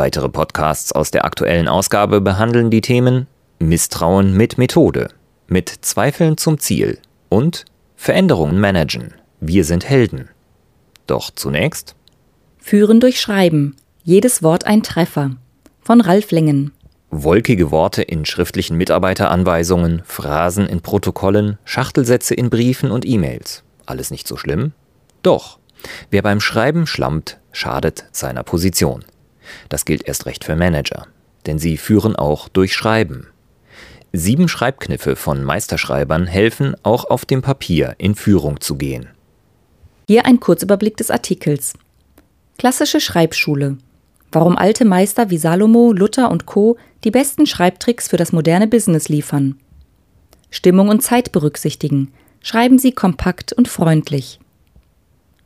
Weitere Podcasts aus der aktuellen Ausgabe behandeln die Themen Misstrauen mit Methode, mit Zweifeln zum Ziel und Veränderungen managen. Wir sind Helden. Doch zunächst Führen durch Schreiben. Jedes Wort ein Treffer. Von Ralf Lengen. Wolkige Worte in schriftlichen Mitarbeiteranweisungen, Phrasen in Protokollen, Schachtelsätze in Briefen und E-Mails. Alles nicht so schlimm? Doch. Wer beim Schreiben schlammt, schadet seiner Position. Das gilt erst recht für Manager, denn sie führen auch durch Schreiben. Sieben Schreibkniffe von Meisterschreibern helfen, auch auf dem Papier in Führung zu gehen. Hier ein Kurzüberblick des Artikels. Klassische Schreibschule. Warum alte Meister wie Salomo, Luther und Co. die besten Schreibtricks für das moderne Business liefern. Stimmung und Zeit berücksichtigen. Schreiben Sie kompakt und freundlich.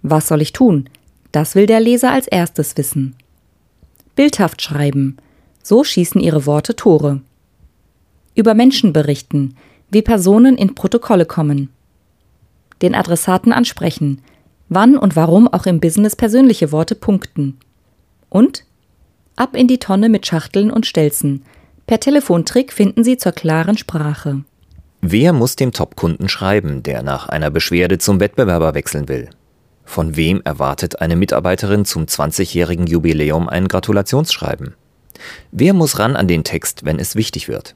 Was soll ich tun? Das will der Leser als erstes wissen. Bildhaft schreiben. So schießen ihre Worte Tore. Über Menschen berichten, wie Personen in Protokolle kommen. Den Adressaten ansprechen, wann und warum auch im Business persönliche Worte punkten. Und ab in die Tonne mit Schachteln und Stelzen. Per Telefontrick finden Sie zur klaren Sprache. Wer muss dem Top-Kunden schreiben, der nach einer Beschwerde zum Wettbewerber wechseln will? Von wem erwartet eine Mitarbeiterin zum 20-jährigen Jubiläum ein Gratulationsschreiben? Wer muss ran an den Text, wenn es wichtig wird?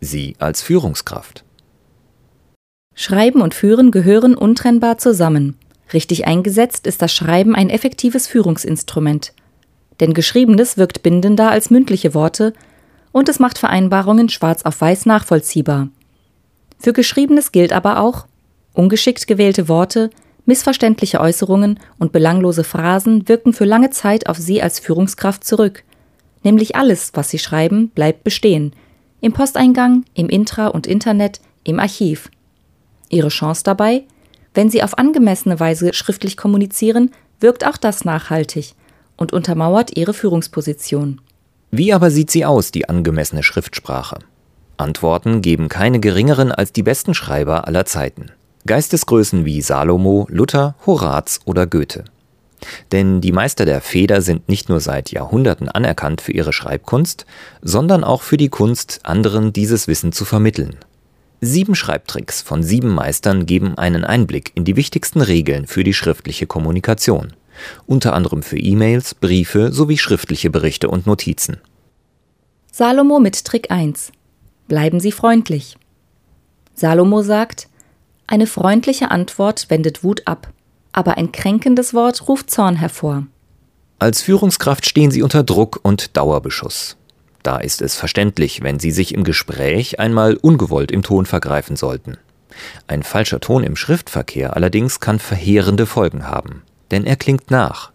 Sie als Führungskraft. Schreiben und Führen gehören untrennbar zusammen. Richtig eingesetzt ist das Schreiben ein effektives Führungsinstrument. Denn Geschriebenes wirkt bindender als mündliche Worte und es macht Vereinbarungen schwarz auf weiß nachvollziehbar. Für Geschriebenes gilt aber auch, ungeschickt gewählte Worte Missverständliche Äußerungen und belanglose Phrasen wirken für lange Zeit auf Sie als Führungskraft zurück. Nämlich alles, was Sie schreiben, bleibt bestehen. Im Posteingang, im Intra und Internet, im Archiv. Ihre Chance dabei? Wenn Sie auf angemessene Weise schriftlich kommunizieren, wirkt auch das nachhaltig und untermauert Ihre Führungsposition. Wie aber sieht sie aus, die angemessene Schriftsprache? Antworten geben keine geringeren als die besten Schreiber aller Zeiten. Geistesgrößen wie Salomo, Luther, Horaz oder Goethe. Denn die Meister der Feder sind nicht nur seit Jahrhunderten anerkannt für ihre Schreibkunst, sondern auch für die Kunst, anderen dieses Wissen zu vermitteln. Sieben Schreibtricks von sieben Meistern geben einen Einblick in die wichtigsten Regeln für die schriftliche Kommunikation, unter anderem für E-Mails, Briefe sowie schriftliche Berichte und Notizen. Salomo mit Trick 1. Bleiben Sie freundlich. Salomo sagt, eine freundliche Antwort wendet Wut ab, aber ein kränkendes Wort ruft Zorn hervor. Als Führungskraft stehen Sie unter Druck und Dauerbeschuss. Da ist es verständlich, wenn Sie sich im Gespräch einmal ungewollt im Ton vergreifen sollten. Ein falscher Ton im Schriftverkehr allerdings kann verheerende Folgen haben, denn er klingt nach.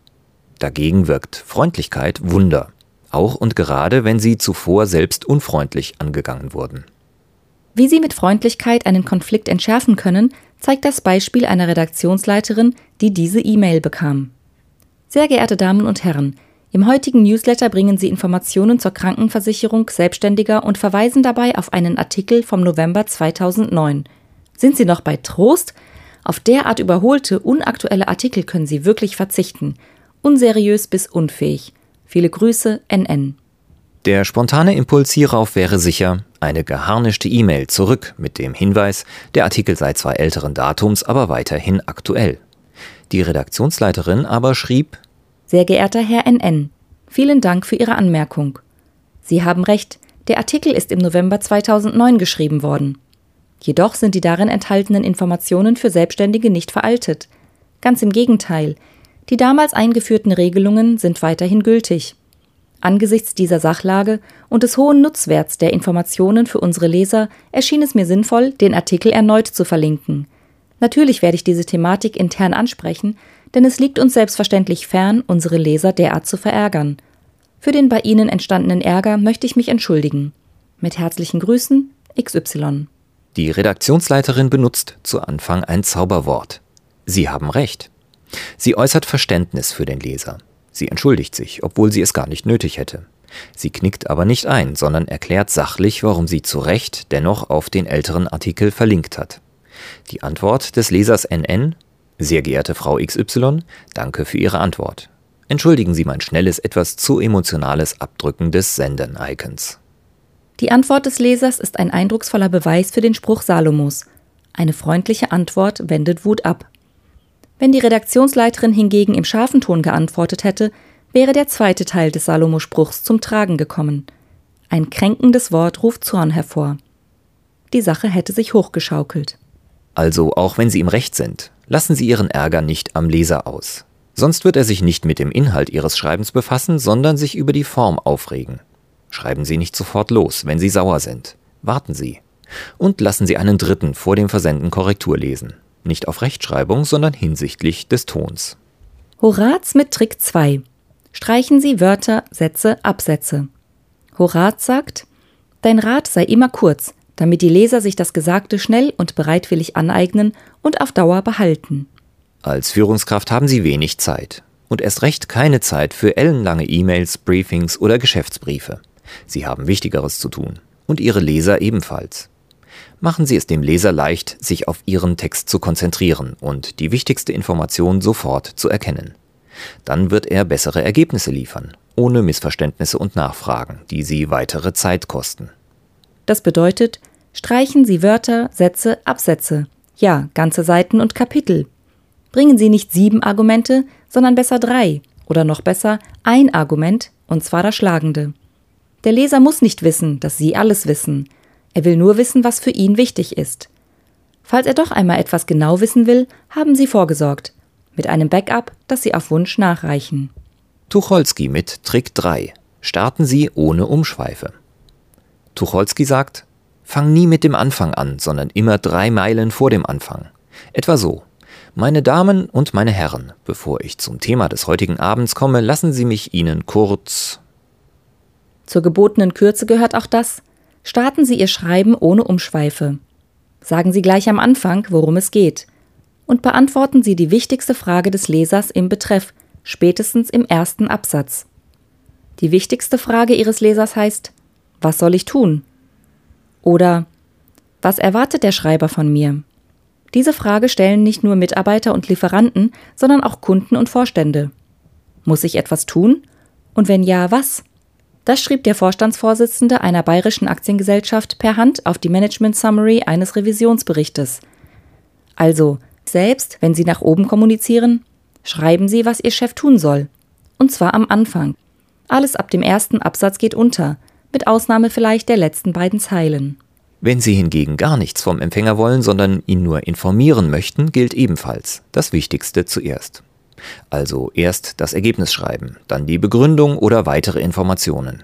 Dagegen wirkt Freundlichkeit Wunder, auch und gerade wenn sie zuvor selbst unfreundlich angegangen wurden. Wie Sie mit Freundlichkeit einen Konflikt entschärfen können, zeigt das Beispiel einer Redaktionsleiterin, die diese E-Mail bekam. Sehr geehrte Damen und Herren, im heutigen Newsletter bringen Sie Informationen zur Krankenversicherung Selbstständiger und verweisen dabei auf einen Artikel vom November 2009. Sind Sie noch bei Trost? Auf derart überholte, unaktuelle Artikel können Sie wirklich verzichten. Unseriös bis unfähig. Viele Grüße, NN. Der spontane Impuls hierauf wäre sicher eine geharnischte E-Mail zurück mit dem Hinweis, der Artikel sei zwar älteren Datums, aber weiterhin aktuell. Die Redaktionsleiterin aber schrieb Sehr geehrter Herr NN, vielen Dank für Ihre Anmerkung. Sie haben recht, der Artikel ist im November 2009 geschrieben worden. Jedoch sind die darin enthaltenen Informationen für Selbstständige nicht veraltet. Ganz im Gegenteil, die damals eingeführten Regelungen sind weiterhin gültig. Angesichts dieser Sachlage und des hohen Nutzwerts der Informationen für unsere Leser erschien es mir sinnvoll, den Artikel erneut zu verlinken. Natürlich werde ich diese Thematik intern ansprechen, denn es liegt uns selbstverständlich fern, unsere Leser derart zu verärgern. Für den bei Ihnen entstandenen Ärger möchte ich mich entschuldigen. Mit herzlichen Grüßen, XY. Die Redaktionsleiterin benutzt zu Anfang ein Zauberwort. Sie haben recht. Sie äußert Verständnis für den Leser. Sie entschuldigt sich, obwohl sie es gar nicht nötig hätte. Sie knickt aber nicht ein, sondern erklärt sachlich, warum sie zu Recht dennoch auf den älteren Artikel verlinkt hat. Die Antwort des Lesers NN Sehr geehrte Frau XY, danke für Ihre Antwort. Entschuldigen Sie mein schnelles, etwas zu emotionales Abdrücken des Senden-Icons. Die Antwort des Lesers ist ein eindrucksvoller Beweis für den Spruch Salomos. Eine freundliche Antwort wendet Wut ab. Wenn die Redaktionsleiterin hingegen im scharfen Ton geantwortet hätte, wäre der zweite Teil des Salomo-Spruchs zum Tragen gekommen. Ein kränkendes Wort ruft Zorn hervor. Die Sache hätte sich hochgeschaukelt. Also, auch wenn Sie im Recht sind, lassen Sie Ihren Ärger nicht am Leser aus. Sonst wird er sich nicht mit dem Inhalt Ihres Schreibens befassen, sondern sich über die Form aufregen. Schreiben Sie nicht sofort los, wenn Sie sauer sind. Warten Sie. Und lassen Sie einen Dritten vor dem Versenden Korrektur lesen. Nicht auf Rechtschreibung, sondern hinsichtlich des Tons. Horaz mit Trick 2. Streichen Sie Wörter, Sätze, Absätze. Horaz sagt, Dein Rat sei immer kurz, damit die Leser sich das Gesagte schnell und bereitwillig aneignen und auf Dauer behalten. Als Führungskraft haben Sie wenig Zeit und erst recht keine Zeit für ellenlange E-Mails, Briefings oder Geschäftsbriefe. Sie haben Wichtigeres zu tun und Ihre Leser ebenfalls. Machen Sie es dem Leser leicht, sich auf Ihren Text zu konzentrieren und die wichtigste Information sofort zu erkennen. Dann wird er bessere Ergebnisse liefern, ohne Missverständnisse und Nachfragen, die Sie weitere Zeit kosten. Das bedeutet, streichen Sie Wörter, Sätze, Absätze, ja, ganze Seiten und Kapitel. Bringen Sie nicht sieben Argumente, sondern besser drei oder noch besser ein Argument, und zwar das schlagende. Der Leser muss nicht wissen, dass Sie alles wissen. Er will nur wissen, was für ihn wichtig ist. Falls er doch einmal etwas genau wissen will, haben Sie vorgesorgt mit einem Backup, das Sie auf Wunsch nachreichen. Tucholsky mit Trick 3. Starten Sie ohne Umschweife. Tucholsky sagt, fang nie mit dem Anfang an, sondern immer drei Meilen vor dem Anfang. Etwa so. Meine Damen und meine Herren, bevor ich zum Thema des heutigen Abends komme, lassen Sie mich Ihnen kurz. Zur gebotenen Kürze gehört auch das. Starten Sie Ihr Schreiben ohne Umschweife. Sagen Sie gleich am Anfang, worum es geht und beantworten Sie die wichtigste Frage des Lesers im Betreff, spätestens im ersten Absatz. Die wichtigste Frage Ihres Lesers heißt, was soll ich tun? Oder was erwartet der Schreiber von mir? Diese Frage stellen nicht nur Mitarbeiter und Lieferanten, sondern auch Kunden und Vorstände. Muss ich etwas tun? Und wenn ja, was? Das schrieb der Vorstandsvorsitzende einer bayerischen Aktiengesellschaft per Hand auf die Management Summary eines Revisionsberichtes. Also, selbst wenn Sie nach oben kommunizieren, schreiben Sie, was Ihr Chef tun soll. Und zwar am Anfang. Alles ab dem ersten Absatz geht unter, mit Ausnahme vielleicht der letzten beiden Zeilen. Wenn Sie hingegen gar nichts vom Empfänger wollen, sondern ihn nur informieren möchten, gilt ebenfalls das Wichtigste zuerst. Also erst das Ergebnis schreiben, dann die Begründung oder weitere Informationen.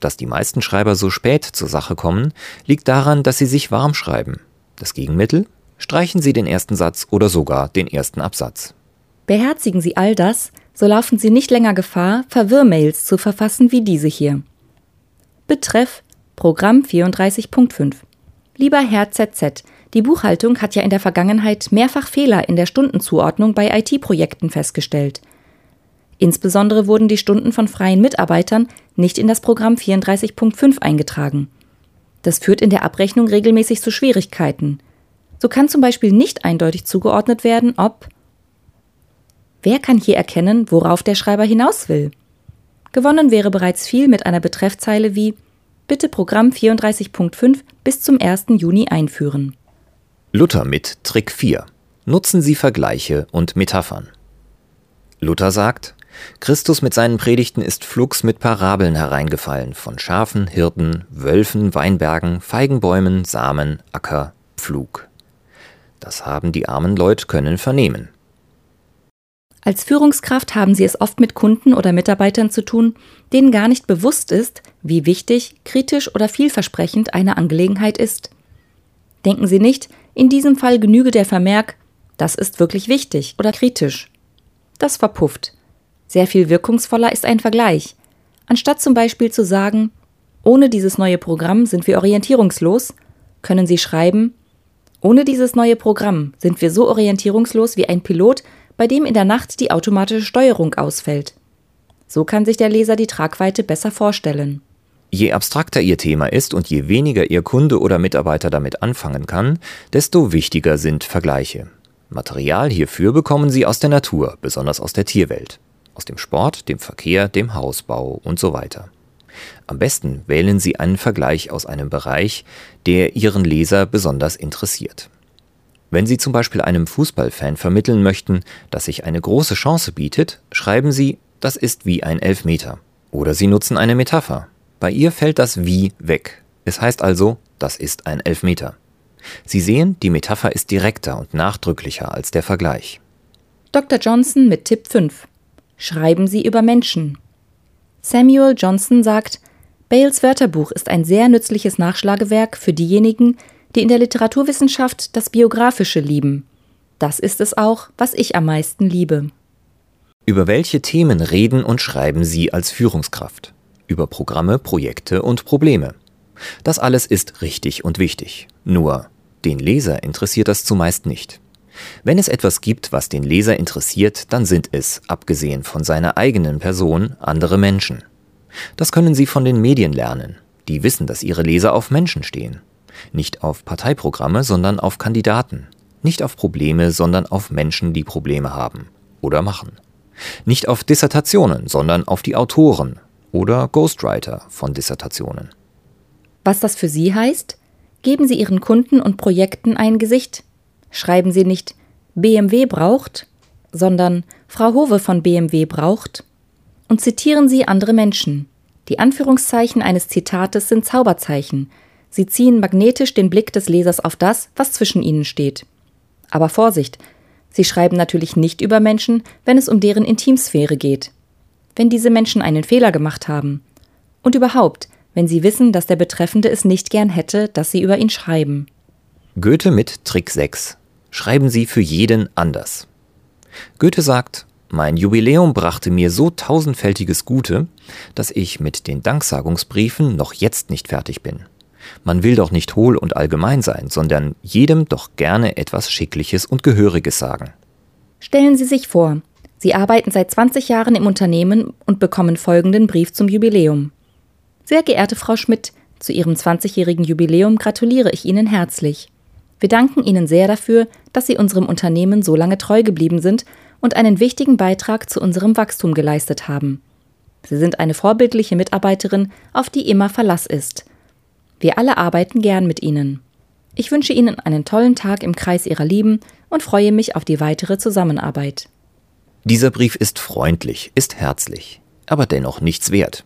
Dass die meisten Schreiber so spät zur Sache kommen, liegt daran, dass sie sich warm schreiben. Das Gegenmittel? Streichen Sie den ersten Satz oder sogar den ersten Absatz. Beherzigen Sie all das, so laufen Sie nicht länger Gefahr, Verwirrmails zu verfassen wie diese hier. Betreff Programm 34.5 Lieber Herr ZZ, die Buchhaltung hat ja in der Vergangenheit mehrfach Fehler in der Stundenzuordnung bei IT-Projekten festgestellt. Insbesondere wurden die Stunden von freien Mitarbeitern nicht in das Programm 34.5 eingetragen. Das führt in der Abrechnung regelmäßig zu Schwierigkeiten. So kann zum Beispiel nicht eindeutig zugeordnet werden, ob Wer kann hier erkennen, worauf der Schreiber hinaus will? Gewonnen wäre bereits viel mit einer Betreffzeile wie Bitte Programm 34.5 bis zum 1. Juni einführen. Luther mit Trick 4. Nutzen Sie Vergleiche und Metaphern. Luther sagt, Christus mit seinen Predigten ist flugs mit Parabeln hereingefallen von Schafen, Hirten, Wölfen, Weinbergen, Feigenbäumen, Samen, Acker, Pflug. Das haben die armen Leute können vernehmen. Als Führungskraft haben Sie es oft mit Kunden oder Mitarbeitern zu tun, denen gar nicht bewusst ist, wie wichtig, kritisch oder vielversprechend eine Angelegenheit ist. Denken Sie nicht, in diesem Fall genüge der Vermerk, das ist wirklich wichtig oder kritisch. Das verpufft. Sehr viel wirkungsvoller ist ein Vergleich. Anstatt zum Beispiel zu sagen, ohne dieses neue Programm sind wir orientierungslos, können Sie schreiben, ohne dieses neue Programm sind wir so orientierungslos wie ein Pilot, bei dem in der Nacht die automatische Steuerung ausfällt. So kann sich der Leser die Tragweite besser vorstellen. Je abstrakter Ihr Thema ist und je weniger Ihr Kunde oder Mitarbeiter damit anfangen kann, desto wichtiger sind Vergleiche. Material hierfür bekommen Sie aus der Natur, besonders aus der Tierwelt, aus dem Sport, dem Verkehr, dem Hausbau und so weiter. Am besten wählen Sie einen Vergleich aus einem Bereich, der Ihren Leser besonders interessiert. Wenn Sie zum Beispiel einem Fußballfan vermitteln möchten, dass sich eine große Chance bietet, schreiben Sie, das ist wie ein Elfmeter. Oder Sie nutzen eine Metapher. Bei ihr fällt das Wie weg. Es heißt also, das ist ein Elfmeter. Sie sehen, die Metapher ist direkter und nachdrücklicher als der Vergleich. Dr. Johnson mit Tipp 5. Schreiben Sie über Menschen. Samuel Johnson sagt, Bales Wörterbuch ist ein sehr nützliches Nachschlagewerk für diejenigen, die in der Literaturwissenschaft das Biografische lieben. Das ist es auch, was ich am meisten liebe. Über welche Themen reden und schreiben Sie als Führungskraft? Über Programme, Projekte und Probleme. Das alles ist richtig und wichtig. Nur, den Leser interessiert das zumeist nicht. Wenn es etwas gibt, was den Leser interessiert, dann sind es, abgesehen von seiner eigenen Person, andere Menschen. Das können Sie von den Medien lernen. Die wissen, dass ihre Leser auf Menschen stehen. Nicht auf Parteiprogramme, sondern auf Kandidaten. Nicht auf Probleme, sondern auf Menschen, die Probleme haben oder machen. Nicht auf Dissertationen, sondern auf die Autoren oder Ghostwriter von Dissertationen. Was das für Sie heißt? Geben Sie Ihren Kunden und Projekten ein Gesicht. Schreiben Sie nicht BMW braucht, sondern Frau Hove von BMW braucht und zitieren Sie andere Menschen. Die Anführungszeichen eines Zitates sind Zauberzeichen. Sie ziehen magnetisch den Blick des Lesers auf das, was zwischen ihnen steht. Aber Vorsicht, Sie schreiben natürlich nicht über Menschen, wenn es um deren Intimsphäre geht. Wenn diese Menschen einen Fehler gemacht haben. Und überhaupt, wenn sie wissen, dass der Betreffende es nicht gern hätte, dass sie über ihn schreiben. Goethe mit Trick 6. Schreiben Sie für jeden anders. Goethe sagt, mein Jubiläum brachte mir so tausendfältiges Gute, dass ich mit den Danksagungsbriefen noch jetzt nicht fertig bin. Man will doch nicht hohl und allgemein sein, sondern jedem doch gerne etwas Schickliches und Gehöriges sagen. Stellen Sie sich vor, Sie arbeiten seit 20 Jahren im Unternehmen und bekommen folgenden Brief zum Jubiläum. Sehr geehrte Frau Schmidt, zu Ihrem 20-jährigen Jubiläum gratuliere ich Ihnen herzlich. Wir danken Ihnen sehr dafür, dass Sie unserem Unternehmen so lange treu geblieben sind und einen wichtigen Beitrag zu unserem Wachstum geleistet haben. Sie sind eine vorbildliche Mitarbeiterin, auf die immer Verlass ist. Wir alle arbeiten gern mit Ihnen. Ich wünsche Ihnen einen tollen Tag im Kreis Ihrer Lieben und freue mich auf die weitere Zusammenarbeit. Dieser Brief ist freundlich, ist herzlich, aber dennoch nichts wert.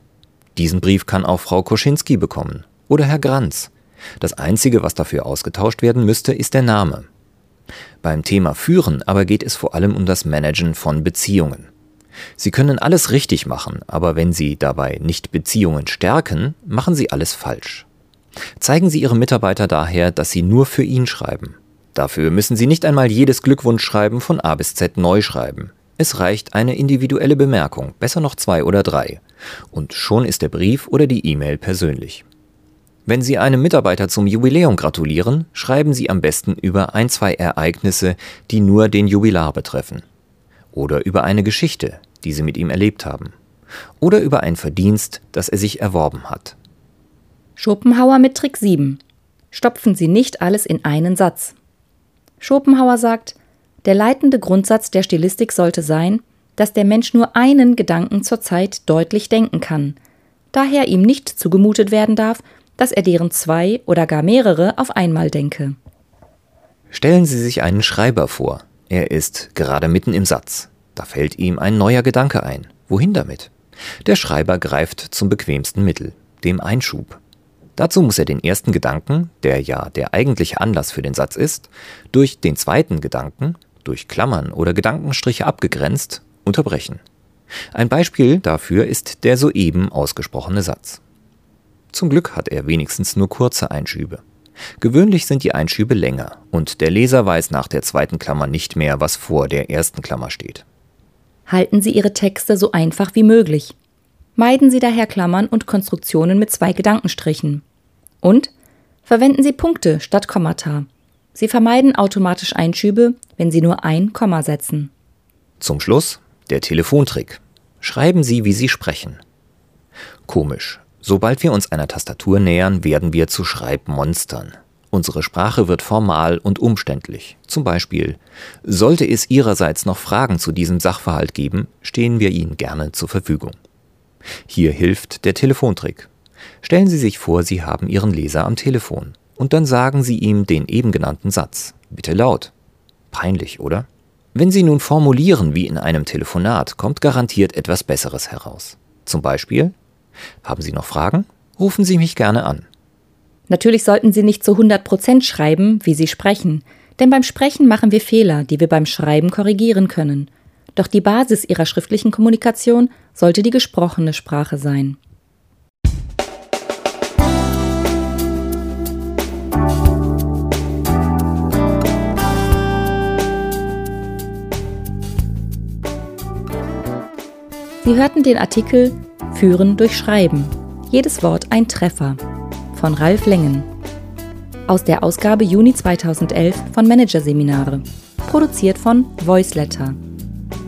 Diesen Brief kann auch Frau Koschinski bekommen oder Herr Granz. Das Einzige, was dafür ausgetauscht werden müsste, ist der Name. Beim Thema Führen aber geht es vor allem um das Managen von Beziehungen. Sie können alles richtig machen, aber wenn Sie dabei nicht Beziehungen stärken, machen Sie alles falsch. Zeigen Sie Ihrem Mitarbeiter daher, dass Sie nur für ihn schreiben. Dafür müssen Sie nicht einmal jedes Glückwunschschreiben von A bis Z neu schreiben. Es reicht eine individuelle Bemerkung, besser noch zwei oder drei. Und schon ist der Brief oder die E-Mail persönlich. Wenn Sie einem Mitarbeiter zum Jubiläum gratulieren, schreiben Sie am besten über ein, zwei Ereignisse, die nur den Jubilar betreffen. Oder über eine Geschichte, die Sie mit ihm erlebt haben. Oder über ein Verdienst, das er sich erworben hat. Schopenhauer mit Trick 7. Stopfen Sie nicht alles in einen Satz. Schopenhauer sagt, der leitende Grundsatz der Stilistik sollte sein, dass der Mensch nur einen Gedanken zur Zeit deutlich denken kann, daher ihm nicht zugemutet werden darf, dass er deren zwei oder gar mehrere auf einmal denke. Stellen Sie sich einen Schreiber vor. Er ist gerade mitten im Satz. Da fällt ihm ein neuer Gedanke ein. Wohin damit? Der Schreiber greift zum bequemsten Mittel, dem Einschub. Dazu muss er den ersten Gedanken, der ja der eigentliche Anlass für den Satz ist, durch den zweiten Gedanken, durch Klammern oder Gedankenstriche abgegrenzt, unterbrechen. Ein Beispiel dafür ist der soeben ausgesprochene Satz. Zum Glück hat er wenigstens nur kurze Einschübe. Gewöhnlich sind die Einschübe länger und der Leser weiß nach der zweiten Klammer nicht mehr, was vor der ersten Klammer steht. Halten Sie Ihre Texte so einfach wie möglich. Meiden Sie daher Klammern und Konstruktionen mit zwei Gedankenstrichen. Und verwenden Sie Punkte statt Kommata. Sie vermeiden automatisch Einschübe, wenn Sie nur ein Komma setzen. Zum Schluss der Telefontrick. Schreiben Sie, wie Sie sprechen. Komisch. Sobald wir uns einer Tastatur nähern, werden wir zu Schreibmonstern. Unsere Sprache wird formal und umständlich. Zum Beispiel, sollte es Ihrerseits noch Fragen zu diesem Sachverhalt geben, stehen wir Ihnen gerne zur Verfügung. Hier hilft der Telefontrick. Stellen Sie sich vor, Sie haben Ihren Leser am Telefon und dann sagen Sie ihm den eben genannten Satz. Bitte laut. Peinlich, oder? Wenn Sie nun formulieren wie in einem Telefonat, kommt garantiert etwas Besseres heraus. Zum Beispiel, haben Sie noch Fragen? Rufen Sie mich gerne an. Natürlich sollten Sie nicht zu 100 Prozent schreiben, wie Sie sprechen, denn beim Sprechen machen wir Fehler, die wir beim Schreiben korrigieren können. Doch die Basis Ihrer schriftlichen Kommunikation sollte die gesprochene Sprache sein. Sie hörten den Artikel Führen durch Schreiben. Jedes Wort ein Treffer von Ralf Lengen. Aus der Ausgabe Juni 2011 von Managerseminare. Produziert von Voiceletter.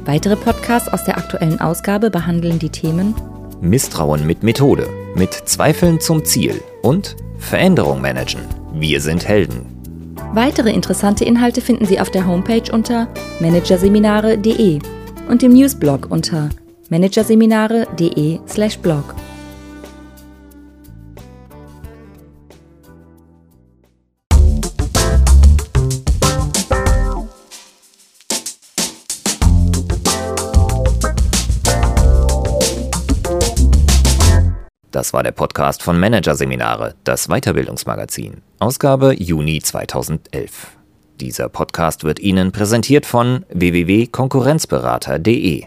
Weitere Podcasts aus der aktuellen Ausgabe behandeln die Themen Misstrauen mit Methode, mit Zweifeln zum Ziel und Veränderung managen. Wir sind Helden. Weitere interessante Inhalte finden Sie auf der Homepage unter managerseminare.de und im Newsblog unter managerseminare.de/blog. Das war der Podcast von Managerseminare, das Weiterbildungsmagazin, Ausgabe Juni 2011. Dieser Podcast wird Ihnen präsentiert von www.konkurrenzberater.de.